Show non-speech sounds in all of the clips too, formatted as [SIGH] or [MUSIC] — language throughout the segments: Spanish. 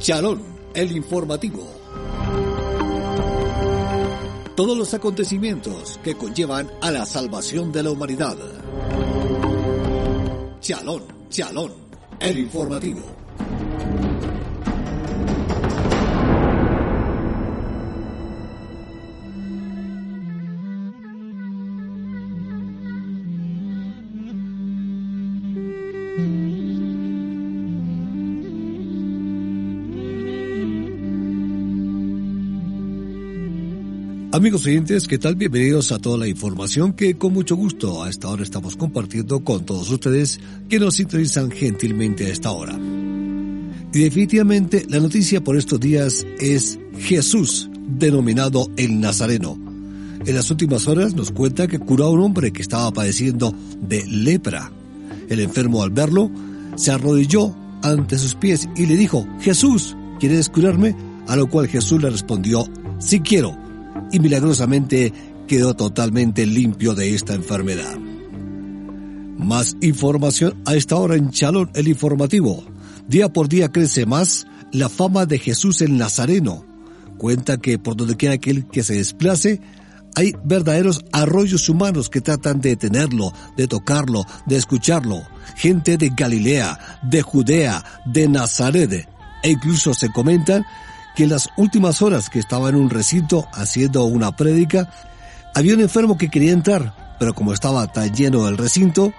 Chalón, el informativo. Todos los acontecimientos que conllevan a la salvación de la humanidad. Chalón, Chalón, el informativo. Amigos oyentes, ¿qué tal? Bienvenidos a toda la información que con mucho gusto a esta hora estamos compartiendo con todos ustedes que nos sintonizan gentilmente a esta hora. Y definitivamente la noticia por estos días es Jesús, denominado el Nazareno. En las últimas horas nos cuenta que curó a un hombre que estaba padeciendo de lepra. El enfermo al verlo se arrodilló ante sus pies y le dijo, Jesús, ¿quieres curarme? A lo cual Jesús le respondió, sí quiero y milagrosamente quedó totalmente limpio de esta enfermedad. Más información a esta hora en Chalón el informativo. Día por día crece más la fama de Jesús el Nazareno. Cuenta que por donde quiera aquel que se desplace, hay verdaderos arroyos humanos que tratan de detenerlo, de tocarlo, de escucharlo. Gente de Galilea, de Judea, de Nazaret. E incluso se comentan que en las últimas horas que estaba en un recinto haciendo una prédica, había un enfermo que quería entrar, pero como estaba tan lleno el recinto,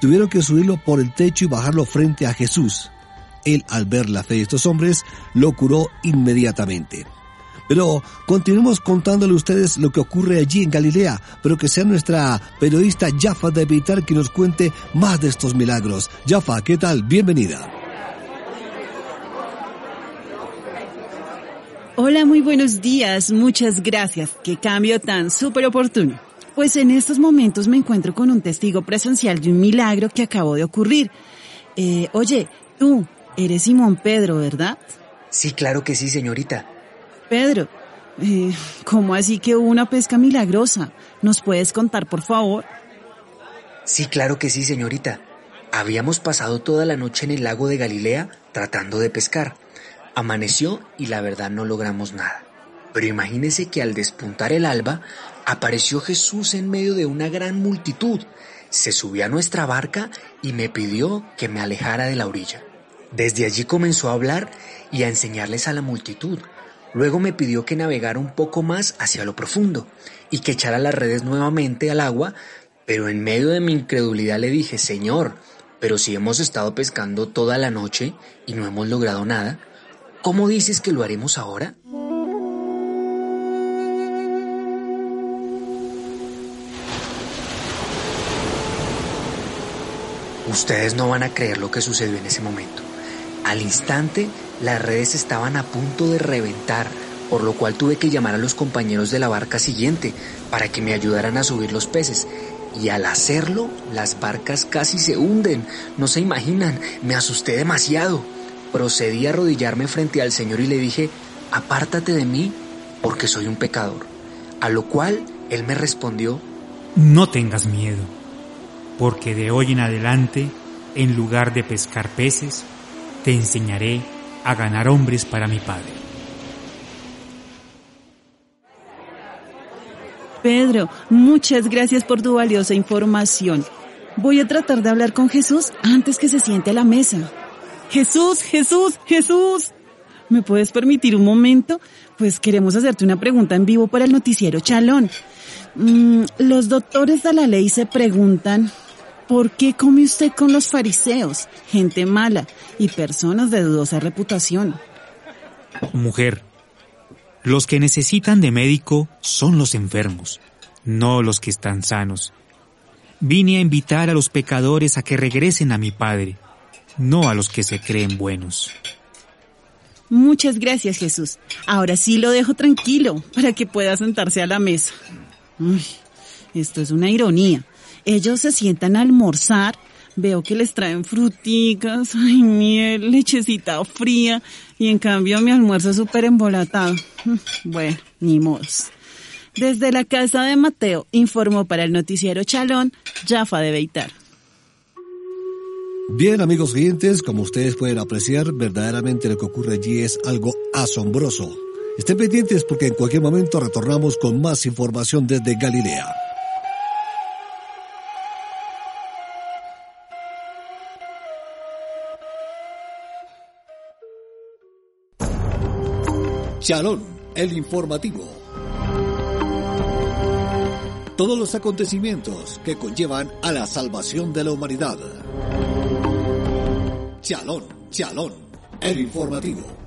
tuvieron que subirlo por el techo y bajarlo frente a Jesús. Él, al ver la fe de estos hombres, lo curó inmediatamente. Pero continuemos contándole a ustedes lo que ocurre allí en Galilea, pero que sea nuestra periodista Jaffa de Evitar que nos cuente más de estos milagros. Jaffa, ¿qué tal? Bienvenida. Hola, muy buenos días. Muchas gracias. Qué cambio tan súper oportuno. Pues en estos momentos me encuentro con un testigo presencial de un milagro que acabó de ocurrir. Eh, oye, tú, eres Simón Pedro, ¿verdad? Sí, claro que sí, señorita. Pedro, eh, ¿cómo así que hubo una pesca milagrosa? ¿Nos puedes contar, por favor? Sí, claro que sí, señorita. Habíamos pasado toda la noche en el lago de Galilea tratando de pescar. Amaneció y la verdad no logramos nada. Pero imagínese que al despuntar el alba, apareció Jesús en medio de una gran multitud. Se subió a nuestra barca y me pidió que me alejara de la orilla. Desde allí comenzó a hablar y a enseñarles a la multitud. Luego me pidió que navegara un poco más hacia lo profundo y que echara las redes nuevamente al agua, pero en medio de mi incredulidad le dije, Señor, pero si hemos estado pescando toda la noche y no hemos logrado nada, ¿Cómo dices que lo haremos ahora? Ustedes no van a creer lo que sucedió en ese momento. Al instante, las redes estaban a punto de reventar, por lo cual tuve que llamar a los compañeros de la barca siguiente para que me ayudaran a subir los peces. Y al hacerlo, las barcas casi se hunden. No se imaginan, me asusté demasiado procedí a arrodillarme frente al Señor y le dije, apártate de mí porque soy un pecador. A lo cual él me respondió, no tengas miedo, porque de hoy en adelante, en lugar de pescar peces, te enseñaré a ganar hombres para mi Padre. Pedro, muchas gracias por tu valiosa información. Voy a tratar de hablar con Jesús antes que se siente a la mesa. Jesús, Jesús, Jesús. ¿Me puedes permitir un momento? Pues queremos hacerte una pregunta en vivo para el noticiero Chalón. Mm, los doctores de la ley se preguntan, ¿por qué come usted con los fariseos, gente mala y personas de dudosa reputación? Mujer, los que necesitan de médico son los enfermos, no los que están sanos. Vine a invitar a los pecadores a que regresen a mi Padre no a los que se creen buenos. Muchas gracias, Jesús. Ahora sí lo dejo tranquilo para que pueda sentarse a la mesa. esto es una ironía. Ellos se sientan a almorzar, veo que les traen fruticas, [LAUGHS] ay, miel, lechecita fría, y en cambio mi almuerzo es súper embolatado. [LAUGHS] Bueno, ni modos. Desde la casa de Mateo, informó para el noticiero Chalón, Jafa de Beitar. Bien, amigos oyentes, como ustedes pueden apreciar, verdaderamente lo que ocurre allí es algo asombroso. Estén pendientes porque en cualquier momento retornamos con más información desde Galilea. Chalón, el informativo. Todos los acontecimientos que conllevan a la salvación de la humanidad. Chalón, Chalón, el informativo.